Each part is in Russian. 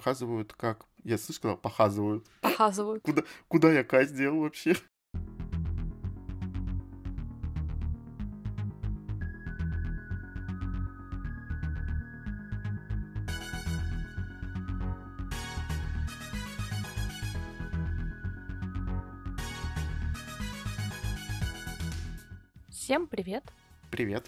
показывают, как... Я слышал, сказал, показывают. Показывают. Куда, куда я Кать сделал вообще? Всем привет! Привет.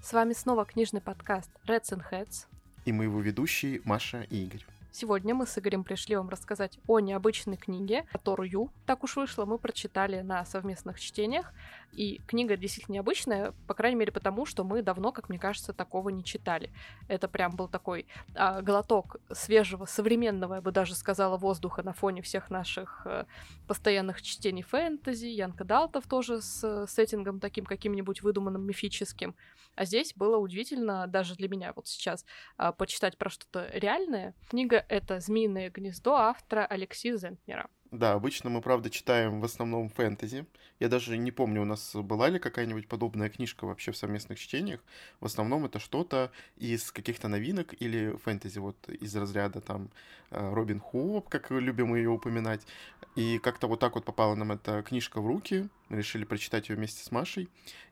С вами снова книжный подкаст Reds and Heads. И мы его ведущие Маша и Игорь. Сегодня мы с Игорем пришли вам рассказать о необычной книге, которую, так уж вышло, мы прочитали на совместных чтениях. И книга действительно необычная, по крайней мере потому, что мы давно, как мне кажется, такого не читали. Это прям был такой а, глоток свежего, современного, я бы даже сказала, воздуха на фоне всех наших а, постоянных чтений фэнтези, Янка Далтов тоже с сеттингом таким каким-нибудь выдуманным, мифическим. А здесь было удивительно даже для меня вот сейчас а, почитать про что-то реальное. Книга — это «Змеиное гнездо» автора Алексея Зентнера. Да, обычно мы, правда, читаем в основном фэнтези. Я даже не помню, у нас была ли какая-нибудь подобная книжка вообще в совместных чтениях. В основном это что-то из каких-то новинок или фэнтези, вот из разряда там э, Робин Худ, как любим ее упоминать. И как-то вот так вот попала нам эта книжка в руки. Решили прочитать ее вместе с Машей.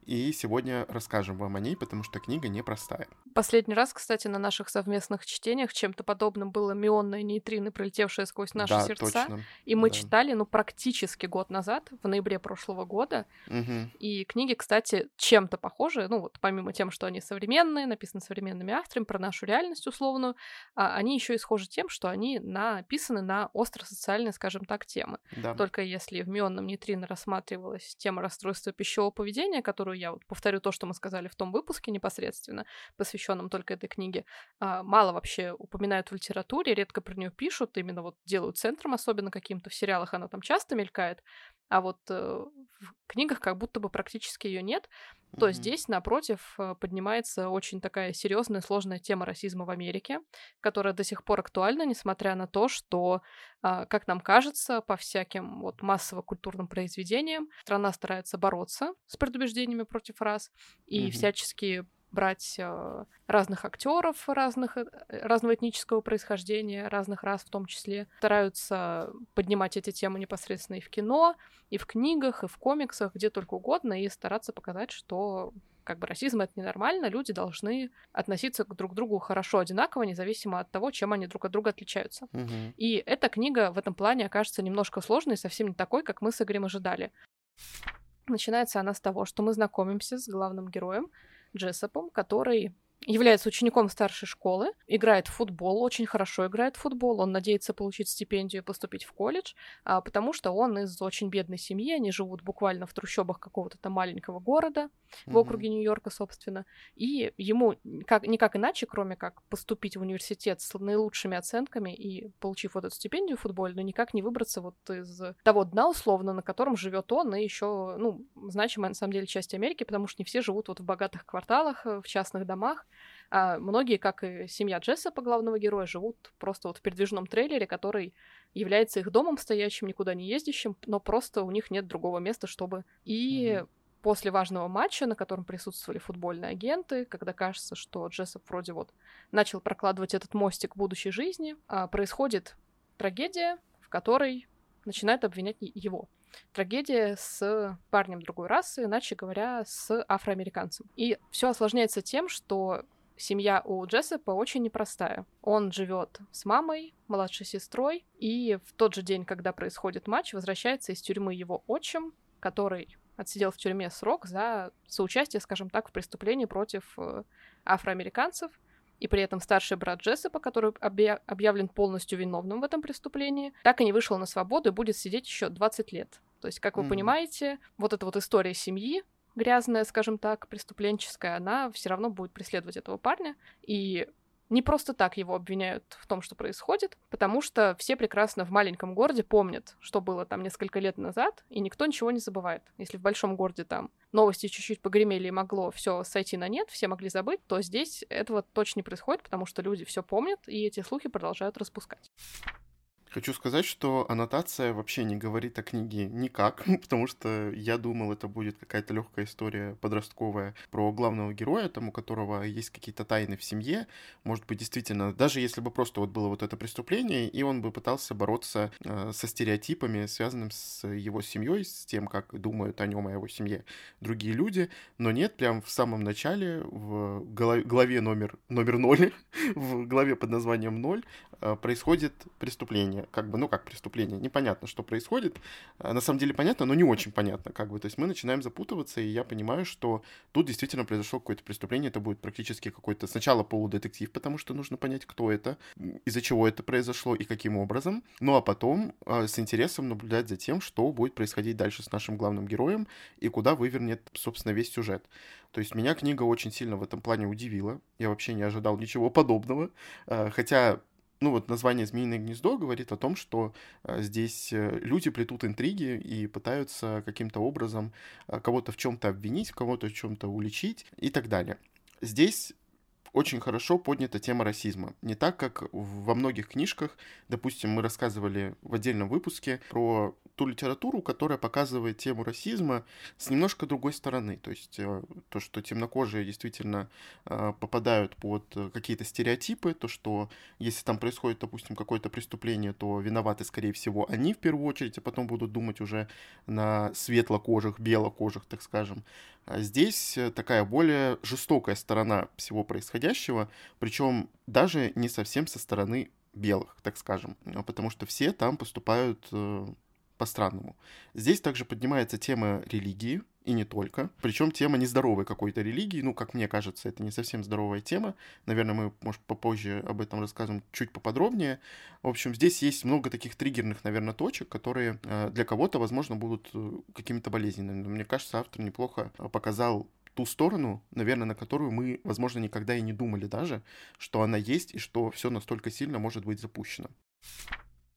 И сегодня расскажем вам о ней, потому что книга непростая. Последний раз, кстати, на наших совместных чтениях чем-то подобным было мионные нейтрины, пролетевшие сквозь наши да, сердца. Точно. И мы да. читали, ну, практически год назад, в ноябре прошлого года. Угу. И книги, кстати, чем-то похожи. Ну, вот помимо тем, что они современные, написаны современными авторами, про нашу реальность условную, а они еще и схожи тем, что они написаны на остро-социальные, скажем так, темы. Да. Только если в мионном нейтрино рассматривалась тема расстройства пищевого поведения, которую я вот повторю то, что мы сказали в том выпуске непосредственно, посвященном только этой книге, а, мало вообще упоминают в литературе, редко про нее пишут, именно вот делают центром, особенно каким-то в сериалах она там часто мелькает, а вот э, в книгах как будто бы практически ее нет, то Мгм. здесь, напротив, э, поднимается очень такая серьезная, сложная тема расизма в Америке, которая до сих пор актуальна, несмотря на то, что, а, как нам кажется, по всяким вот массово-культурным произведениям страна старается бороться с предубеждениями против рас и Мгм. всячески брать э, разных актеров разных, э, разного этнического происхождения, разных рас в том числе, стараются поднимать эти темы непосредственно и в кино, и в книгах, и в комиксах, где только угодно, и стараться показать, что как бы расизм это ненормально, люди должны относиться к друг другу хорошо, одинаково, независимо от того, чем они друг от друга отличаются. Мгм. И эта книга в этом плане окажется немножко сложной, совсем не такой, как мы с Игорем ожидали. Начинается она с того, что мы знакомимся с главным героем Джессопом, который является учеником старшей школы, играет в футбол, очень хорошо играет в футбол, он надеется получить стипендию и поступить в колледж, а, потому что он из очень бедной семьи, они живут буквально в трущобах какого-то там маленького города, в Мгм. округе Нью-Йорка, собственно, и ему как, никак иначе, кроме как поступить в университет с наилучшими оценками и получив вот эту стипендию футбольную, никак не выбраться вот из того дна, условно, на котором живет он, и еще, ну, значимая на самом деле часть Америки, потому что не все живут вот в богатых кварталах, э, в частных домах, а многие, как и семья Джессопа, главного героя, живут просто вот в передвижном трейлере, который является их домом стоящим, никуда не ездящим, но просто у них нет другого места, чтобы... И Мгм. после важного матча, на котором присутствовали футбольные агенты, когда кажется, что Джессоп вроде вот начал прокладывать этот мостик будущей жизни, а, происходит трагедия, в которой начинают обвинять его. Трагедия с парнем другой расы, иначе говоря, с афроамериканцем. И все осложняется тем, что семья у Джессопа очень непростая. Он живет с мамой, младшей сестрой, и в тот же день, когда происходит матч, возвращается из тюрьмы его отчим, который отсидел в тюрьме срок за соучастие, скажем так, в преступлении против э, афроамериканцев. И при этом старший брат Джессопа, который объя- объявлен полностью виновным в этом преступлении, так и не вышел на свободу и будет сидеть еще 20 лет. То есть, как вы Мгм. понимаете, вот эта вот история семьи, грязная, скажем так, преступленческая, она все равно будет преследовать этого парня. И не просто так его обвиняют в том, что происходит, потому что все прекрасно в маленьком городе помнят, что было там несколько лет назад, и никто ничего не забывает. Если в большом городе там новости чуть-чуть погремели и могло все сойти на нет, все могли забыть, то здесь этого точно не происходит, потому что люди все помнят, и эти слухи продолжают распускать. Хочу сказать, что аннотация вообще не говорит о книге никак, потому что я думал, это будет какая-то легкая история подростковая про главного героя, там у которого есть какие-то тайны в семье. Может быть, действительно, даже если бы просто вот было вот это преступление, и он бы пытался бороться э, со стереотипами, связанными с его семьей, с тем, как думают о нем, о его семье другие люди. Но нет, прям в самом начале, в главе номер, номер ноль, в главе под названием ноль, происходит преступление как бы, ну как преступление, непонятно, что происходит. А, на самом деле понятно, но не очень понятно, как бы. То есть мы начинаем запутываться, и я понимаю, что тут действительно произошло какое-то преступление, это будет практически какой-то сначала полудетектив, потому что нужно понять, кто это, из-за чего это произошло и каким образом. Ну а потом э, с интересом наблюдать за тем, что будет происходить дальше с нашим главным героем и куда вывернет, собственно, весь сюжет. То есть меня книга очень сильно в этом плане удивила. Я вообще не ожидал ничего подобного. Э, хотя ну вот название «Змеиное гнездо» говорит о том, что э, здесь э, люди плетут интриги и пытаются каким-то образом э, кого-то в чем-то обвинить, кого-то в чем-то уличить и так далее. Здесь очень хорошо поднята тема расизма. Не так, как во многих книжках, допустим, мы рассказывали в отдельном выпуске про ту литературу, которая показывает тему расизма с немножко другой стороны. То есть э, то, что темнокожие действительно э, попадают под какие-то стереотипы, то, что если там происходит, допустим, какое-то преступление, то виноваты, скорее всего, они в первую очередь, а потом будут думать уже на светлокожих, белокожих, так скажем. А здесь э, такая более жестокая сторона всего происходящего, причем даже не совсем со стороны белых, так скажем, а потому что все там поступают по-странному. Здесь также поднимается тема религии, и не только. Причем тема нездоровой какой-то религии, ну, как мне кажется, это не совсем здоровая тема. Наверное, мы, может, попозже об этом расскажем чуть поподробнее. В общем, здесь есть много таких триггерных, наверное, точек, которые э, для кого-то, возможно, будут э, какими-то болезненными. Но мне кажется, автор неплохо э, показал ту сторону, наверное, на которую мы, возможно, никогда и не думали даже, что она есть и что все настолько сильно может быть запущено.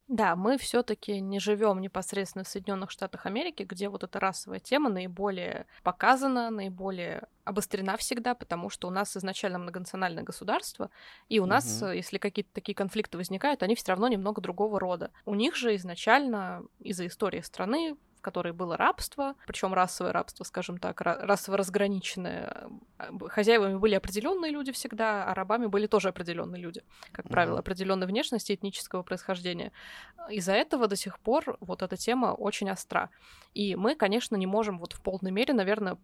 Да, мы все-таки не живем непосредственно в Соединенных Штатах Америки, где вот эта расовая тема наиболее показана, наиболее обострена всегда, потому что у нас изначально многонациональное государство, и у угу. нас, если какие-то такие конфликты возникают, они все равно немного другого рода. У них же изначально из-за истории страны в которой было рабство, причем расовое рабство, скажем так, расово разграниченное. Хозяевами были определенные люди всегда, а рабами были тоже определенные люди, как правило, определенной внешности, этнического происхождения. Из-за этого до сих пор вот эта тема очень остра. И мы, конечно, не можем вот в полной мере, наверное,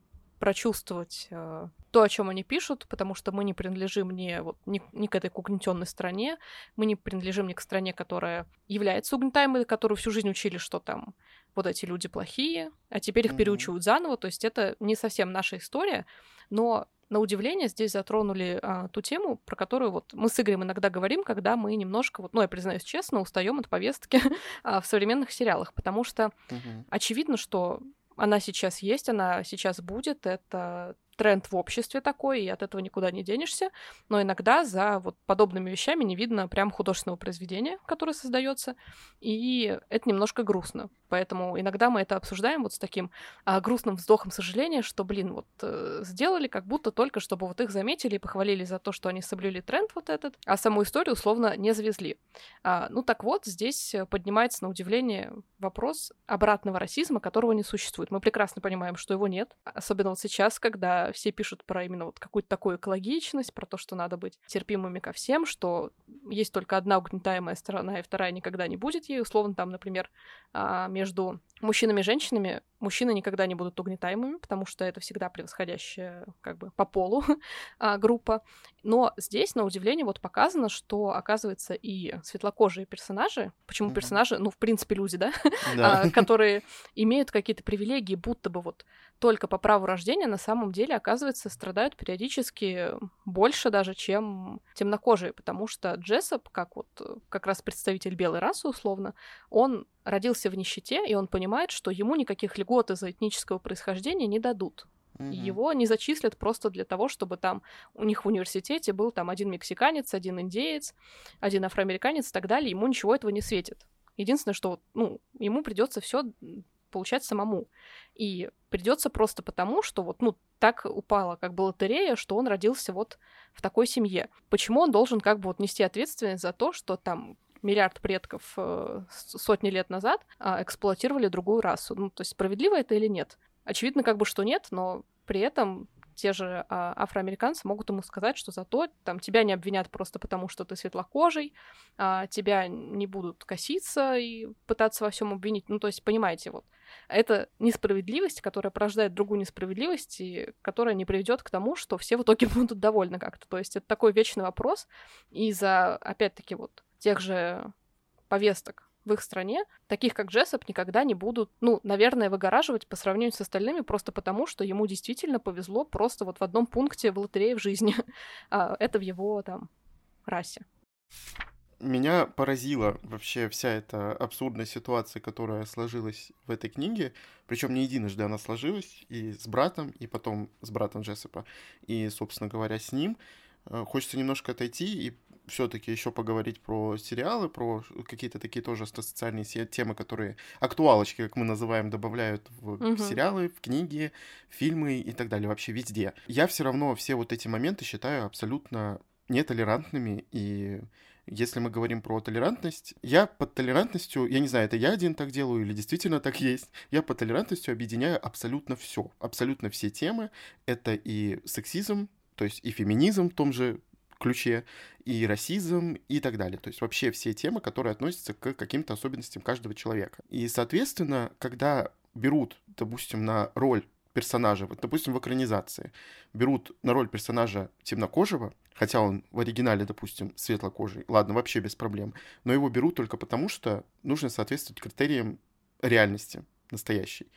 прочувствовать э, то, о чем они пишут, потому что мы не принадлежим ни, вот, ни, ни к этой угнетенной стране, мы не принадлежим ни к стране, которая является угнетаемой, которую всю жизнь учили, что там вот эти люди плохие, а теперь их mm-hmm. переучивают заново. То есть это не совсем наша история, но на удивление здесь затронули а, ту тему, про которую вот мы с Игорем иногда говорим, когда мы немножко, вот, ну, я признаюсь честно, устаем от повестки а, в современных сериалах, потому что mm-hmm. очевидно, что она сейчас есть, она сейчас будет, это тренд в обществе такой, и от этого никуда не денешься. Но иногда за вот подобными вещами не видно прям художественного произведения, которое создается, и это немножко грустно. Поэтому иногда мы это обсуждаем вот с таким а, грустным вздохом сожаления, что, блин, вот э, сделали как будто только, чтобы вот их заметили и похвалили за то, что они соблюли тренд вот этот, а саму историю условно не завезли. А, ну так вот, здесь поднимается на удивление вопрос обратного расизма, которого не существует. Мы прекрасно понимаем, что его нет, особенно вот сейчас, когда все пишут про именно вот какую-то такую экологичность, про то, что надо быть терпимыми ко всем, что есть только одна угнетаемая сторона, и вторая никогда не будет ей. Условно, там, например, а, между мужчинами и женщинами мужчины никогда не будут угнетаемыми, потому что это всегда превосходящая как бы по полу а, группа. Но здесь, на удивление, вот показано, что, оказывается, и светлокожие персонажи, почему mm-hmm. персонажи, ну, в принципе, люди, да, а, которые имеют какие-то привилегии, будто бы вот только по праву рождения, на самом деле, оказывается, страдают периодически больше даже, чем темнокожие, потому что Джессоп, как вот как раз представитель белой расы, условно, он родился в нищете, и он понимает, что ему никаких льгот из-за этнического происхождения не дадут. Mm-hmm. Его не зачислят просто для того, чтобы там у них в университете был там один мексиканец, один индеец, один афроамериканец и так далее. Ему ничего этого не светит. Единственное, что ну, ему придется все получать самому. И придется просто потому, что вот, ну, так упала как бы лотерея, что он родился вот в такой семье. Почему он должен как бы вот нести ответственность за то, что там миллиард предков э, сотни лет назад э, эксплуатировали другую расу. Ну, то есть справедливо это или нет? Очевидно, как бы что нет, но при этом те же а, афроамериканцы могут ему сказать, что зато там тебя не обвинят просто потому, что ты светлокожий, а, тебя не будут коситься и пытаться во всем обвинить. Ну, то есть, понимаете, вот это несправедливость, которая порождает другую несправедливость, и которая не приведет к тому, что все в итоге будут довольны как-то. То есть это такой вечный вопрос. И за, опять-таки, вот тех же повесток в их стране, таких как Джессоп, никогда не будут, ну, наверное, выгораживать по сравнению с остальными просто потому, что ему действительно повезло просто вот в одном пункте в лотерее в жизни. а это в его там расе. Меня поразила вообще вся эта абсурдная ситуация, которая сложилась в этой книге. Причем не единожды она сложилась и с братом, и потом с братом Джессопа, и, собственно говоря, с ним. Э, хочется немножко отойти и все-таки еще поговорить про сериалы, про какие-то такие тоже социальные темы, которые актуалочки, как мы называем, добавляют в угу. сериалы, в книги, фильмы и так далее, вообще везде. Я все равно все вот эти моменты считаю абсолютно нетолерантными и если мы говорим про толерантность, я под толерантностью, я не знаю, это я один так делаю или действительно так есть, я под толерантностью объединяю абсолютно все, абсолютно все темы. Это и сексизм, то есть и феминизм в том же ключе, и расизм, и так далее. То есть вообще все темы, которые относятся к каким-то особенностям каждого человека. И, соответственно, когда берут, допустим, на роль персонажа, вот, допустим, в экранизации, берут на роль персонажа темнокожего, хотя он в оригинале, допустим, светлокожий, ладно, вообще без проблем, но его берут только потому, что нужно соответствовать критериям реальности настоящей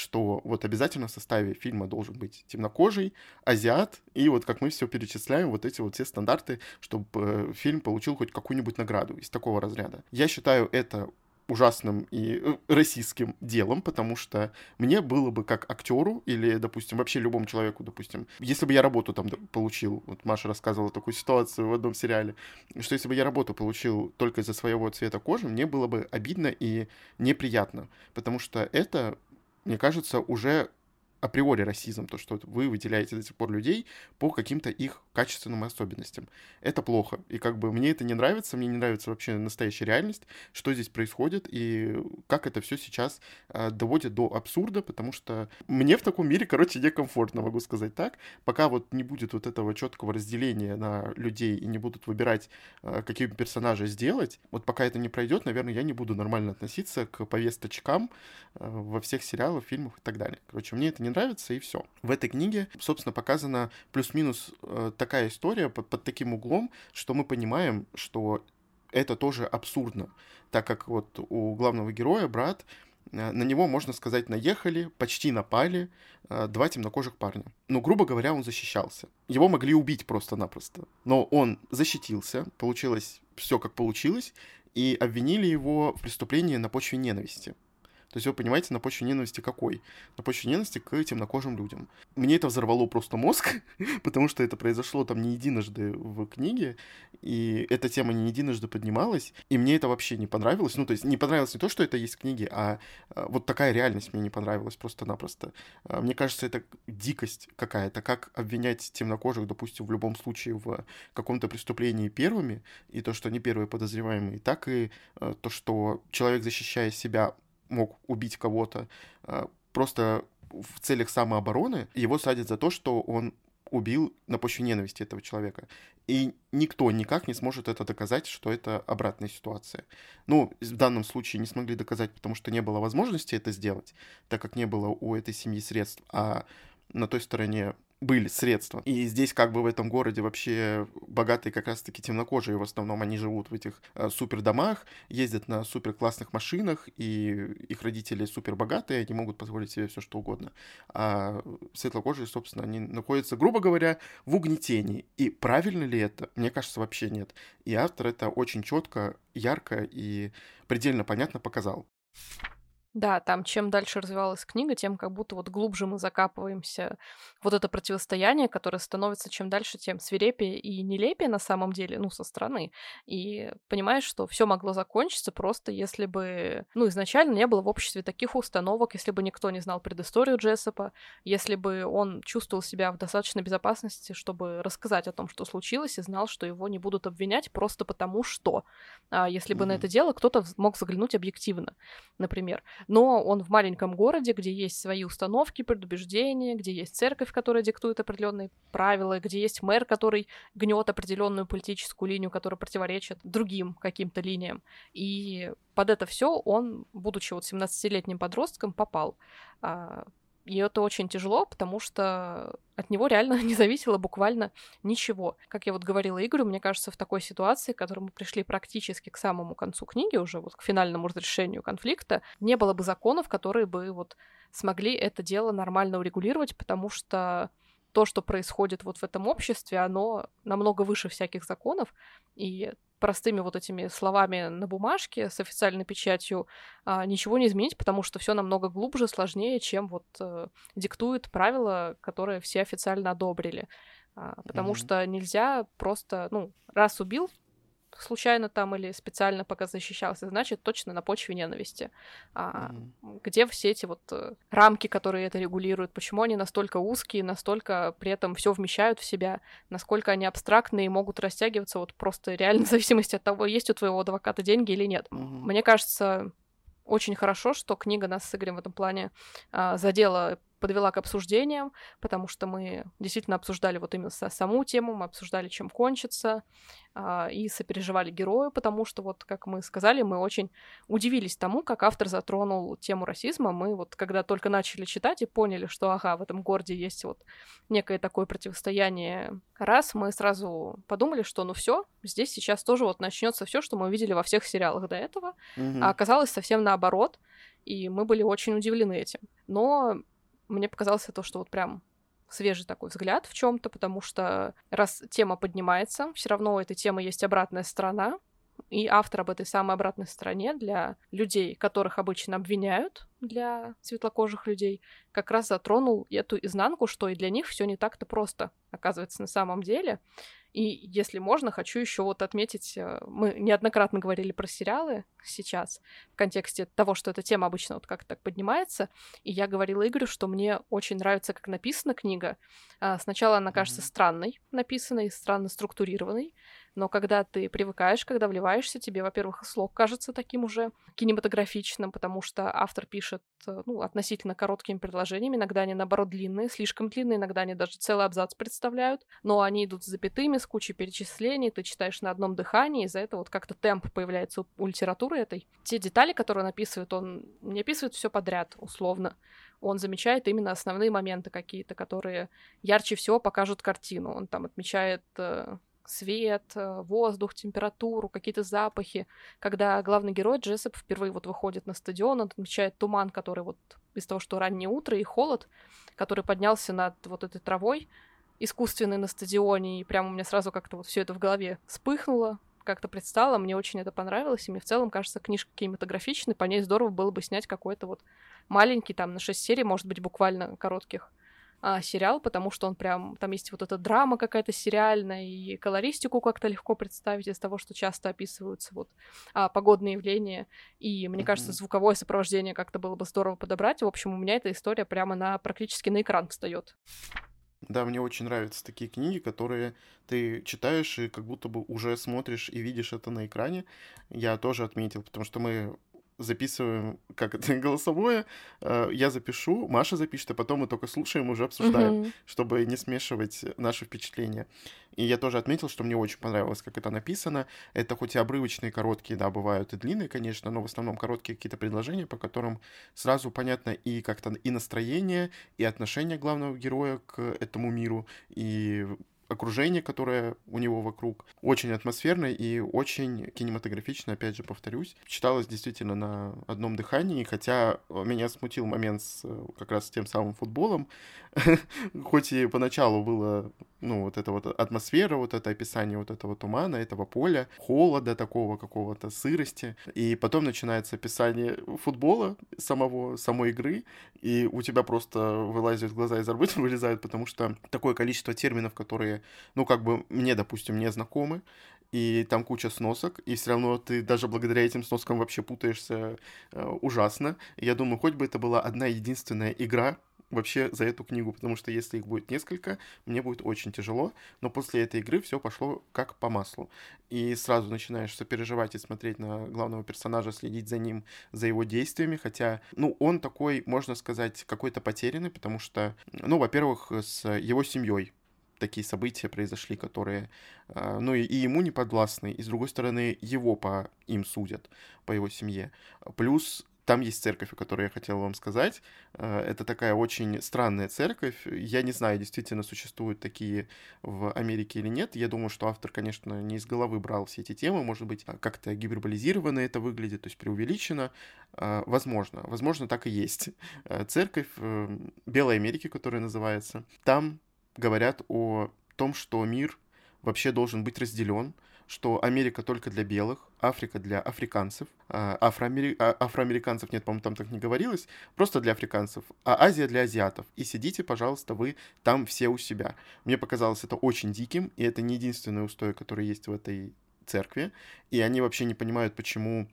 что вот обязательно в составе фильма должен быть темнокожий, азиат, и вот как мы все перечисляем, вот эти вот все стандарты, чтобы э, фильм получил хоть какую-нибудь награду из такого разряда. Я считаю это ужасным и э, российским делом, потому что мне было бы как актеру или, допустим, вообще любому человеку, допустим, если бы я работу там получил, вот Маша рассказывала такую ситуацию в одном сериале, что если бы я работу получил только из-за своего цвета кожи, мне было бы обидно и неприятно, потому что это мне кажется, уже априори расизм, то, что вы выделяете до сих пор людей по каким-то их качественным особенностям. Это плохо. И как бы мне это не нравится, мне не нравится вообще настоящая реальность, что здесь происходит и как это все сейчас э, доводит до абсурда, потому что мне в таком мире, короче, некомфортно, могу сказать так. Пока вот не будет вот этого четкого разделения на людей и не будут выбирать, э, какие персонажи сделать, вот пока это не пройдет, наверное, я не буду нормально относиться к повесточкам э, во всех сериалах, фильмах и так далее. Короче, мне это не нравится, и все. В этой книге, собственно, показана плюс-минус э, такая история под, под таким углом, что мы понимаем, что это тоже абсурдно, так как вот у главного героя брат э, на него, можно сказать, наехали, почти напали э, два темнокожих парня. Ну, грубо говоря, он защищался. Его могли убить просто-напросто. Но он защитился, получилось все как получилось, и обвинили его в преступлении на почве ненависти. То есть вы понимаете, на почве ненависти какой? На почве ненависти к темнокожим людям. Мне это взорвало просто мозг, потому что это произошло там не единожды в книге, и эта тема не единожды поднималась, и мне это вообще не понравилось. Ну, то есть не понравилось не то, что это есть в книге, а, а вот такая реальность мне не понравилась просто-напросто. А, мне кажется, это дикость какая-то, как обвинять темнокожих, допустим, в любом случае в каком-то преступлении первыми, и то, что они первые подозреваемые, так и а, то, что человек, защищая себя, мог убить кого-то а, просто в целях самообороны, его садят за то, что он убил на почве ненависти этого человека. И никто никак не сможет это доказать, что это обратная ситуация. Ну, в данном случае не смогли доказать, потому что не было возможности это сделать, так как не было у этой семьи средств. А на той стороне были средства. И здесь как бы в этом городе вообще богатые как раз-таки темнокожие в основном, они живут в этих э, супер домах, ездят на супер классных машинах, и их родители супер богатые, они могут позволить себе все что угодно. А светлокожие, собственно, они находятся, грубо говоря, в угнетении. И правильно ли это? Мне кажется, вообще нет. И автор это очень четко, ярко и предельно понятно показал. Да, там чем дальше развивалась книга, тем как будто вот глубже мы закапываемся вот это противостояние, которое становится чем дальше, тем свирепее и нелепее на самом деле, ну, со стороны. И понимаешь, что все могло закончиться просто если бы, ну, изначально не было в обществе таких установок, если бы никто не знал предысторию Джессопа, если бы он чувствовал себя в достаточной безопасности, чтобы рассказать о том, что случилось, и знал, что его не будут обвинять просто потому, что. А если бы mm-hmm. на это дело кто-то мог заглянуть объективно, например но он в маленьком городе, где есть свои установки, предубеждения, где есть церковь, которая диктует определенные правила, где есть мэр, который гнет определенную политическую линию, которая противоречит другим каким-то линиям. И под это все он, будучи вот 17-летним подростком, попал. И это очень тяжело, потому что от него реально не зависело буквально ничего. Как я вот говорила Игорю, мне кажется, в такой ситуации, к которой мы пришли практически к самому концу книги, уже вот к финальному разрешению конфликта, не было бы законов, которые бы вот смогли это дело нормально урегулировать, потому что то, что происходит вот в этом обществе, оно намного выше всяких законов, и простыми вот этими словами на бумажке с официальной печатью а, ничего не изменить, потому что все намного глубже, сложнее, чем вот а, диктуют правила, которые все официально одобрили. А, потому mm-hmm. что нельзя просто, ну, раз убил, случайно там или специально пока защищался, значит, точно на почве ненависти. А, mm. Где все эти вот э, рамки, которые это регулируют, почему они настолько узкие, настолько при этом все вмещают в себя, насколько они абстрактные и могут растягиваться вот просто реально в зависимости от того, есть у твоего адвоката деньги или нет. Mm-hmm. Мне кажется, очень хорошо, что книга нас с Игорем в этом плане а, задела подвела к обсуждениям, потому что мы действительно обсуждали вот именно саму тему, мы обсуждали, чем кончится, а, и сопереживали герою, потому что, вот, как мы сказали, мы очень удивились тому, как автор затронул тему расизма. Мы вот, когда только начали читать и поняли, что, ага, в этом городе есть вот некое такое противостояние раз, мы сразу подумали, что ну все, здесь сейчас тоже вот начнется все, что мы увидели во всех сериалах до этого, mm-hmm. а оказалось совсем наоборот, и мы были очень удивлены этим. Но мне показалось то, что вот прям свежий такой взгляд в чем-то, потому что раз тема поднимается, все равно у этой темы есть обратная сторона, и автор об этой самой обратной стороне для людей, которых обычно обвиняют, для светлокожих людей, как раз затронул эту изнанку, что и для них все не так-то просто оказывается на самом деле. И если можно, хочу еще вот отметить, э, мы неоднократно говорили про сериалы сейчас в контексте того, что эта тема обычно вот как-то так поднимается, и я говорила Игорю, что мне очень нравится, как написана книга. А, сначала она кажется mm-hmm. странной написанной, странно структурированной, но когда ты привыкаешь, когда вливаешься, тебе, во-первых, слог кажется таким уже кинематографичным, потому что автор пишет э, ну, относительно короткими предложениями, иногда они, наоборот, длинные, слишком длинные, иногда они даже целый абзац представляют, но они идут с запятыми, с кучей перечислений, ты читаешь на одном дыхании, из-за этого вот как-то темп появляется у литературы этой. Те детали, которые он описывает, он не описывает все подряд, условно. Он замечает именно основные моменты какие-то, которые ярче всего покажут картину. Он там отмечает э, свет, э, воздух, температуру, какие-то запахи. Когда главный герой Джессоп впервые вот выходит на стадион, он отмечает туман, который вот из того, что раннее утро и холод, который поднялся над вот этой травой, искусственный на стадионе, и прямо у меня сразу как-то вот все это в голове вспыхнуло, как-то предстало, мне очень это понравилось, и мне в целом кажется книжка кинематографичной, по ней здорово было бы снять какой-то вот маленький, там, на 6 серий, может быть, буквально коротких, а, сериал, потому что он прям, там есть вот эта драма какая-то сериальная, и колористику как-то легко представить из того, что часто описываются вот а, погодные явления, и мне mm-hmm. кажется, звуковое сопровождение как-то было бы здорово подобрать. В общем, у меня эта история прямо на практически на экран встает. Да, мне очень нравятся такие книги, которые ты читаешь и как будто бы уже смотришь и видишь это на экране. Я тоже отметил, потому что мы записываем, как это, голосовое, э, я запишу, Маша запишет, а потом мы только слушаем, уже обсуждаем, mm-hmm. чтобы не смешивать наши впечатления. И я тоже отметил, что мне очень понравилось, как это написано. Это хоть и обрывочные, короткие, да, бывают и длинные, конечно, но в основном короткие какие-то предложения, по которым сразу понятно и как-то и настроение, и отношение главного героя к этому миру, и окружение, которое у него вокруг. Очень атмосферно и очень кинематографично, опять же, повторюсь. Читалось действительно на одном дыхании, хотя меня смутил момент с как раз с тем самым футболом. Хоть и поначалу было, ну, вот эта вот атмосфера, вот это описание вот этого тумана, этого поля, холода такого какого-то, сырости. И потом начинается описание футбола, самого, самой игры, и у тебя просто вылазят глаза из орбит, вылезают, потому что такое количество терминов, которые, ну, как бы мне, допустим, не знакомы, и там куча сносок, и все равно ты даже благодаря этим сноскам вообще путаешься э, ужасно. И я думаю, хоть бы это была одна единственная игра вообще за эту книгу, потому что если их будет несколько, мне будет очень тяжело, но после этой игры все пошло как по маслу. И сразу начинаешь сопереживать и смотреть на главного персонажа, следить за ним, за его действиями, хотя, ну, он такой, можно сказать, какой-то потерянный, потому что, ну, во-первых, с его семьей такие события произошли, которые, а, ну, и ему не подвластны, и, с другой стороны, его по им судят, по его семье. Плюс там есть церковь, о которой я хотел вам сказать. А, это такая очень странная церковь. Я не знаю, действительно существуют такие в Америке или нет. Я думаю, что автор, конечно, не из головы брал все эти темы. Может быть, как-то гиперболизированно это выглядит, то есть преувеличено. А, возможно. Возможно, так и есть. Церковь э, Белой Америки, которая называется. Там говорят о том, что мир вообще должен быть разделен, что Америка только для белых, Африка для африканцев, а афроамери... а афроамериканцев нет, по-моему, там так не говорилось, просто для африканцев, а Азия для азиатов. И сидите, пожалуйста, вы там все у себя. Мне показалось это очень диким, и это не единственное устой, которое есть в этой церкви, и они вообще не понимают, почему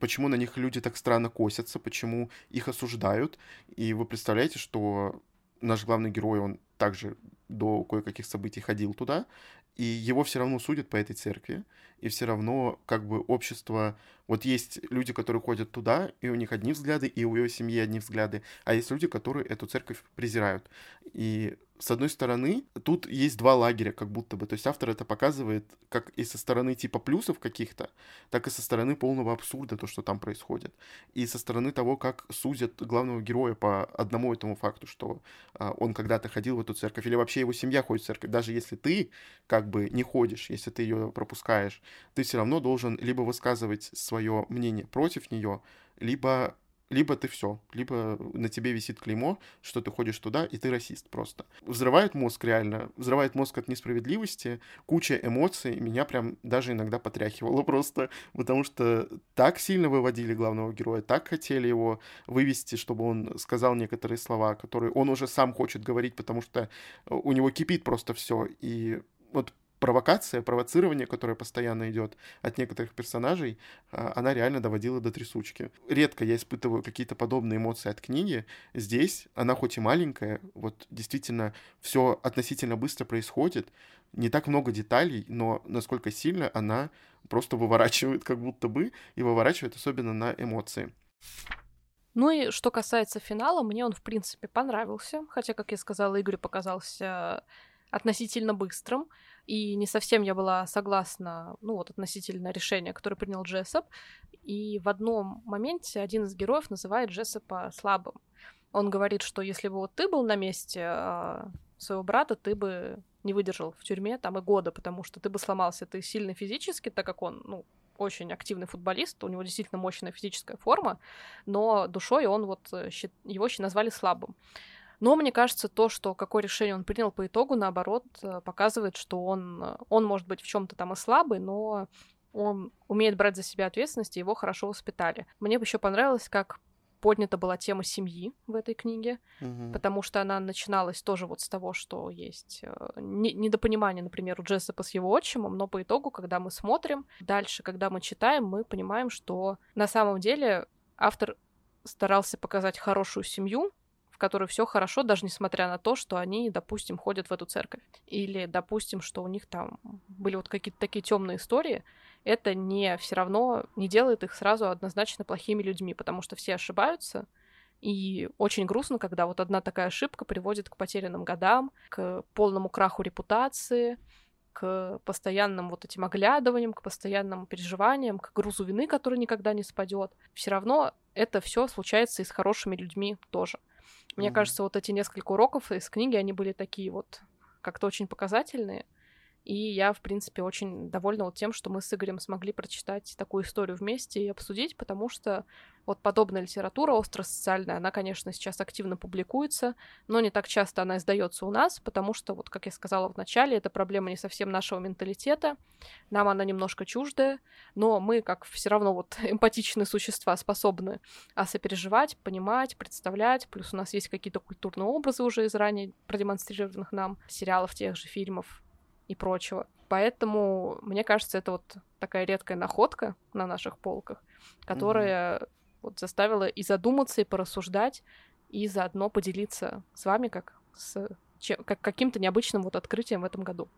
почему на них люди так странно косятся, почему их осуждают. И вы представляете, что наш главный герой, он также до кое-каких событий ходил туда, и его все равно судят по этой церкви, и все равно как бы общество... Вот есть люди, которые ходят туда, и у них одни взгляды, и у его семьи одни взгляды, а есть люди, которые эту церковь презирают. И с одной стороны, тут есть два лагеря, как будто бы. То есть автор это показывает как и со стороны типа плюсов каких-то, так и со стороны полного абсурда, то, что там происходит. И со стороны того, как судят главного героя по одному этому факту, что а, он когда-то ходил в эту церковь, или вообще его семья ходит в церковь. Даже если ты как бы не ходишь, если ты ее пропускаешь, ты все равно должен либо высказывать свое мнение против нее, либо либо ты все, либо на тебе висит клеймо, что ты ходишь туда, и ты расист просто. Взрывает мозг реально, взрывает мозг от несправедливости, куча эмоций, меня прям даже иногда потряхивало просто, потому что так сильно выводили главного героя, так хотели его вывести, чтобы он сказал некоторые слова, которые он уже сам хочет говорить, потому что у него кипит просто все, и вот провокация, провоцирование, которое постоянно идет от некоторых персонажей, а, она реально доводила до трясучки. Редко я испытываю какие-то подобные эмоции от книги. Здесь она хоть и маленькая, вот действительно все относительно быстро происходит, не так много деталей, но насколько сильно она просто выворачивает как будто бы, и выворачивает особенно на эмоции. Ну и что касается финала, мне он, в принципе, понравился. Хотя, как я сказала, Игорь показался относительно быстрым. И не совсем я была согласна, ну вот, относительно решения, которое принял Джессоп. И в одном моменте один из героев называет Джессопа слабым. Он говорит, что если бы вот ты был на месте э, своего брата, ты бы не выдержал в тюрьме там и года, потому что ты бы сломался. Ты сильный физически, так как он, ну, очень активный футболист, у него действительно мощная физическая форма, но душой он вот, э, его еще назвали слабым. Но мне кажется, то, что какое решение он принял по итогу, наоборот, э, показывает, что он, э, он может быть в чем-то там и слабый, но он умеет брать за себя ответственность, и его хорошо воспитали. Мне бы еще понравилось, как поднята была тема семьи в этой книге, угу. потому что она начиналась тоже вот с того, что есть э, недопонимание, например, у Джессопа с его отчимом, но по итогу, когда мы смотрим, дальше, когда мы читаем, мы понимаем, что на самом деле автор старался показать хорошую семью, которой все хорошо, даже несмотря на то, что они, допустим, ходят в эту церковь. Или, допустим, что у них там были вот какие-то такие темные истории, это не все равно не делает их сразу однозначно плохими людьми, потому что все ошибаются, и очень грустно, когда вот одна такая ошибка приводит к потерянным годам, к полному краху репутации, к постоянным вот этим оглядываниям, к постоянным переживаниям, к грузу вины, который никогда не спадет. Все равно это все случается и с хорошими людьми тоже. Мне mm-hmm. кажется, вот эти несколько уроков из книги, они были такие вот как-то очень показательные. И я, в принципе, очень довольна вот тем, что мы с Игорем смогли прочитать такую историю вместе и обсудить, потому что вот подобная литература остро-социальная, она, конечно, сейчас активно публикуется, но не так часто она издается у нас, потому что, вот как я сказала в начале, это проблема не совсем нашего менталитета, нам она немножко чуждая, но мы, как все равно вот эмпатичные существа, способны а, сопереживать, понимать, представлять, плюс у нас есть какие-то культурные образы уже из ранее продемонстрированных нам сериалов, тех же фильмов, и прочего. Поэтому, мне кажется, это вот такая редкая находка на наших полках, которая mm-hmm. Вот заставила и задуматься, и порассуждать, и заодно поделиться с вами как с чем, как каким-то необычным вот открытием в этом году.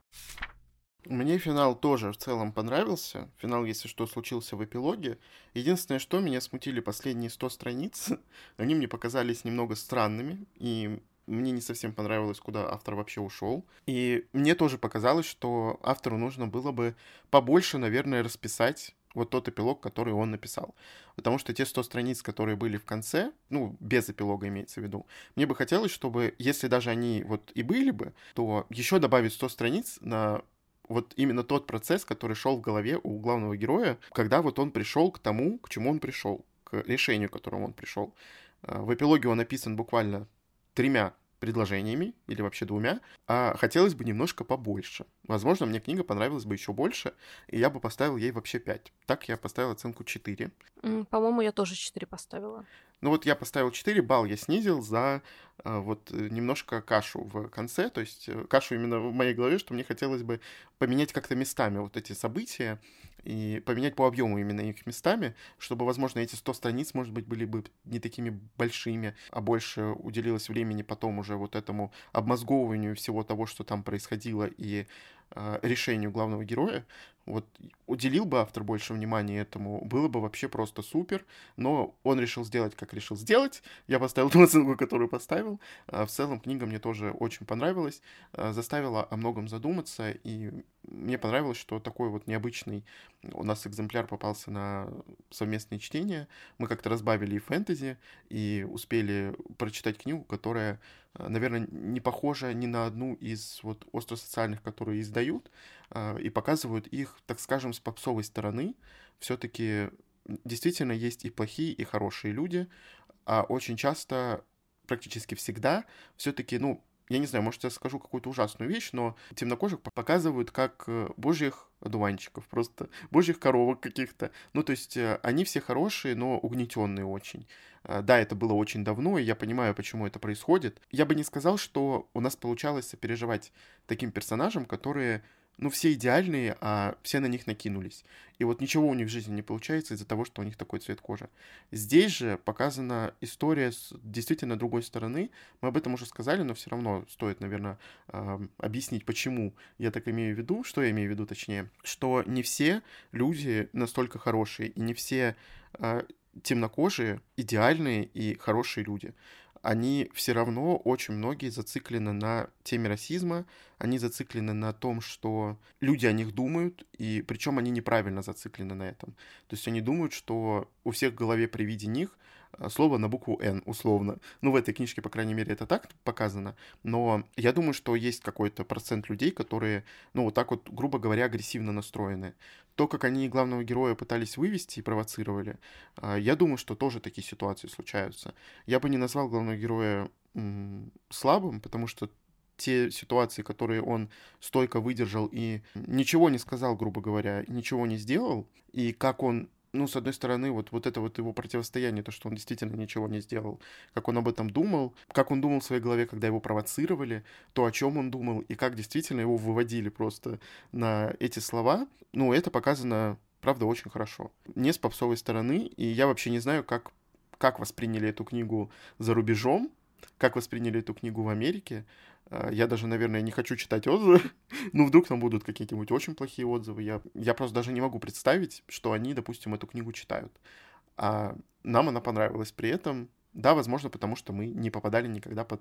Мне финал тоже в целом понравился. Финал, если что, случился в эпилоге. Единственное, что меня смутили последние 100 страниц, они мне показались немного странными, и мне не совсем понравилось, куда автор вообще ушел. И мне тоже показалось, что автору нужно было бы побольше, наверное, расписать вот тот эпилог, который он написал. Потому что те 100 страниц, которые были в конце, ну, без эпилога имеется в виду, мне бы хотелось, чтобы, если даже они вот и были бы, то еще добавить 100 страниц на вот именно тот процесс, который шел в голове у главного героя, когда вот он пришел к тому, к чему он пришел, к решению, к которому он пришел. А, в эпилоге он написан буквально тремя предложениями, или вообще двумя, а хотелось бы немножко побольше. Возможно, мне книга понравилась бы еще больше, и я бы поставил ей вообще 5. Так я поставил оценку 4. По-моему, я тоже 4 поставила. Ну вот я поставил 4, балл я снизил за э, вот э, немножко кашу в конце, то есть э, кашу именно в моей голове, что мне хотелось бы поменять как-то местами вот эти события и поменять по объему именно их местами, чтобы, возможно, эти 100 страниц, может быть, были бы не такими большими, а больше уделилось времени потом уже вот этому обмозговыванию всего того, что там происходило, и решению главного героя, вот уделил бы автор больше внимания этому, было бы вообще просто супер, но он решил сделать, как решил сделать. Я поставил ту оценку, которую поставил. А в целом книга мне тоже очень понравилась, а, заставила о многом задуматься, и мне понравилось, что такой вот необычный у нас экземпляр попался на совместное чтение. Мы как-то разбавили и фэнтези, и успели прочитать книгу, которая, а, наверное, не похожа ни на одну из вот остросоциальных, которые издают, и показывают их, так скажем, с попсовой стороны. Все-таки действительно есть и плохие, и хорошие люди, а очень часто, практически всегда, все-таки, ну, я не знаю, может, я скажу какую-то ужасную вещь, но темнокожих показывают как э, божьих одуванчиков, просто божьих коровок каких-то. Ну, то есть э, они все хорошие, но угнетенные очень. Э, да, это было очень давно, и я понимаю, почему это происходит. Я бы не сказал, что у нас получалось сопереживать таким персонажам, которые ну, все идеальные, а все на них накинулись. И вот ничего у них в жизни не получается из-за того, что у них такой цвет кожи. Здесь же показана история с действительно другой стороны. Мы об этом уже сказали, но все равно стоит, наверное, объяснить, почему я так имею в виду, что я имею в виду точнее, что не все люди настолько хорошие, и не все а, темнокожие идеальные и хорошие люди они все равно очень многие зациклены на теме расизма, они зациклены на том, что люди о них думают, и причем они неправильно зациклены на этом. То есть они думают, что у всех в голове при виде них слово на букву «Н», условно. Ну, в этой книжке, по крайней мере, это так показано. Но я думаю, что есть какой-то процент людей, которые, ну, вот так вот, грубо говоря, агрессивно настроены. То, как они главного героя пытались вывести и провоцировали, э, я думаю, что тоже такие ситуации случаются. Я бы не назвал главного героя слабым, потому что те ситуации, которые он стойко выдержал и ничего не сказал, грубо говоря, ничего не сделал, и как он ну, с одной стороны, вот, вот это вот его противостояние, то, что он действительно ничего не сделал, как он об этом думал, как он думал в своей голове, когда его провоцировали, то, о чем он думал, и как действительно его выводили просто на эти слова, ну, это показано, правда, очень хорошо. Не с попсовой стороны, и я вообще не знаю, как, как восприняли эту книгу за рубежом, как восприняли эту книгу в Америке. А, я даже, наверное, не хочу читать отзывы. ну, вдруг там будут какие-нибудь очень плохие отзывы. Я, я просто даже не могу представить, что они, допустим, эту книгу читают. А нам она понравилась при этом. Да, возможно, потому что мы не попадали никогда под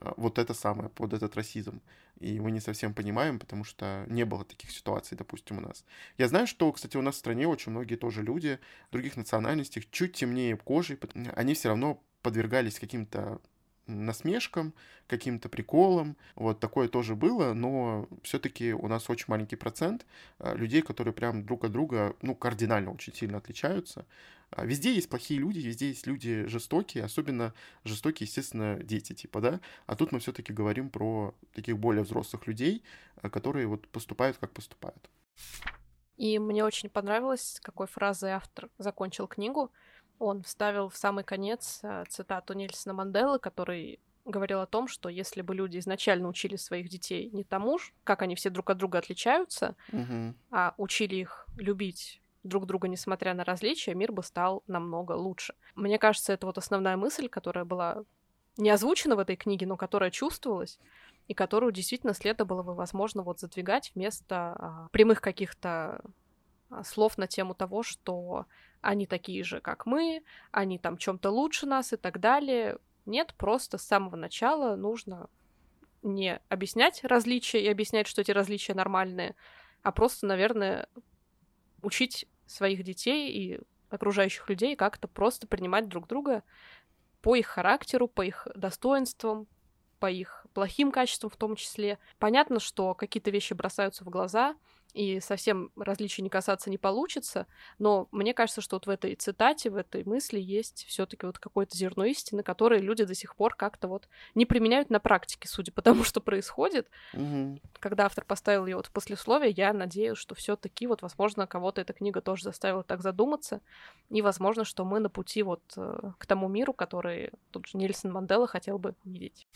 а, вот это самое, под этот расизм. И мы не совсем понимаем, потому что не было таких ситуаций, допустим, у нас. Я знаю, что, кстати, у нас в стране очень многие тоже люди других национальностей, чуть темнее кожей, они все равно подвергались каким-то насмешкам, каким-то приколам. Вот такое тоже было, но все-таки у нас очень маленький процент э, людей, которые прям друг от друга, ну, кардинально очень сильно отличаются. А везде есть плохие люди, везде есть люди жестокие, особенно жестокие, естественно, дети, типа, да. А тут мы все-таки говорим про таких более взрослых людей, э, которые вот поступают, как поступают. И мне очень понравилось, какой фразой автор закончил книгу. Он вставил в самый конец э, цитату Нельсона Манделы, который говорил о том, что если бы люди изначально учили своих детей не тому, как они все друг от друга отличаются, угу. а учили их любить друг друга, несмотря на различия, мир бы стал намного лучше. Мне кажется, это вот основная мысль, которая была не озвучена в этой книге, но которая чувствовалась, и которую действительно следовало бы, возможно, вот задвигать вместо а, прямых каких-то а, слов на тему того, что они такие же, как мы, они там чем-то лучше нас и так далее. Нет, просто с самого начала нужно не объяснять различия и объяснять, что эти различия нормальные, а просто, наверное, учить своих детей и окружающих людей как-то просто принимать друг друга по их характеру, по их достоинствам, по их плохим качествам в том числе. Понятно, что какие-то вещи бросаются в глаза, и совсем различий не касаться не получится, но мне кажется, что вот в этой цитате, в этой мысли есть все таки вот какое-то зерно истины, которое люди до сих пор как-то вот не применяют на практике, судя по тому, что происходит. Угу. Когда автор поставил ее вот в послесловие, я надеюсь, что все таки вот, возможно, кого-то эта книга тоже заставила так задуматься, и, возможно, что мы на пути вот э, к тому миру, который тут же Нельсон Мандела хотел бы видеть.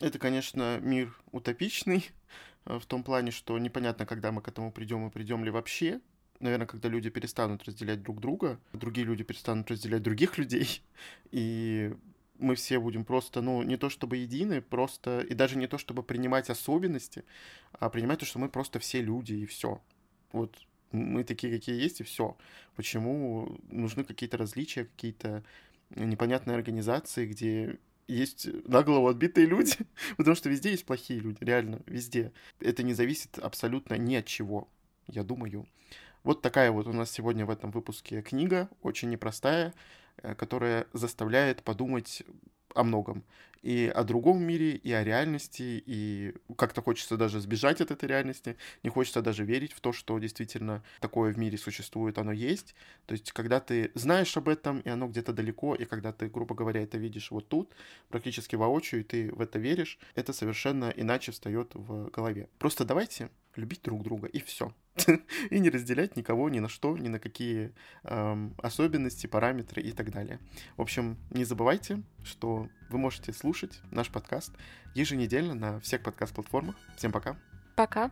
Это, конечно, мир утопичный, э, в том плане, что непонятно, когда мы к этому придем и придем ли вообще. Наверное, когда люди перестанут разделять друг друга, другие люди перестанут разделять других людей, и мы все будем просто, ну, не то чтобы едины, просто, и даже не то чтобы принимать особенности, а принимать то, что мы просто все люди, и все. Вот мы такие, какие есть, и все. Почему нужны какие-то различия, какие-то непонятные организации, где есть на голову отбитые люди, потому что везде есть плохие люди, реально, везде. Это не зависит абсолютно ни от чего, я думаю. Вот такая вот у нас сегодня в этом выпуске книга, очень непростая, э, которая заставляет подумать о многом. И о другом мире, и о реальности, и как-то хочется даже сбежать от этой реальности, не хочется даже верить в то, что действительно такое в мире существует, оно есть. То есть, когда ты знаешь об этом, и оно где-то далеко, и когда ты, грубо говоря, это видишь вот тут, практически воочию, и ты в это веришь, это совершенно иначе встает в голове. Просто давайте любить друг друга, и все. и не разделять никого ни на что, ни на какие эм, особенности, параметры и так далее. В общем, не забывайте, что вы можете слушать наш подкаст еженедельно на всех подкаст-платформах. Всем пока. Пока.